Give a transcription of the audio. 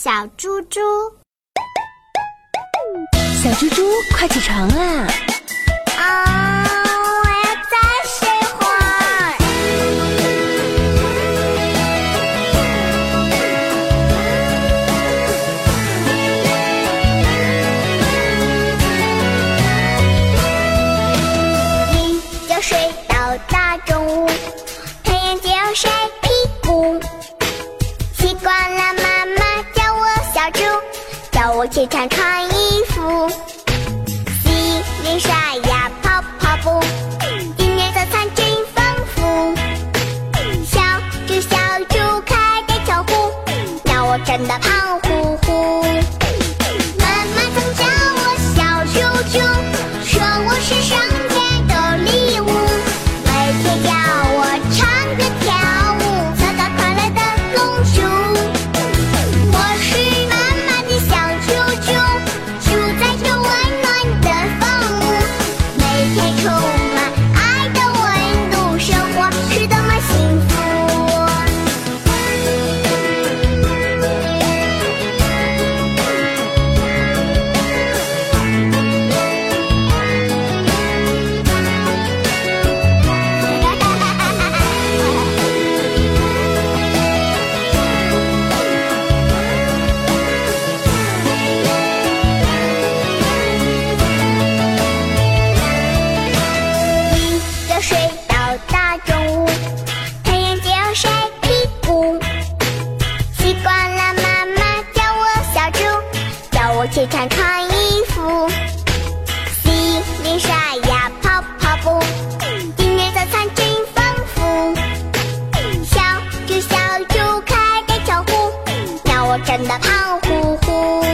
小猪猪，小猪猪，快起床啦！叫我起床穿衣服。洗脸刷牙跑跑步，今天早餐真丰富。小猪小猪开的巧虎，让我真的胖乎起床穿衣服。洗脸刷牙跑跑步，今天早餐真丰富。小猪小猪开的巧虎，让我真的胖乎乎。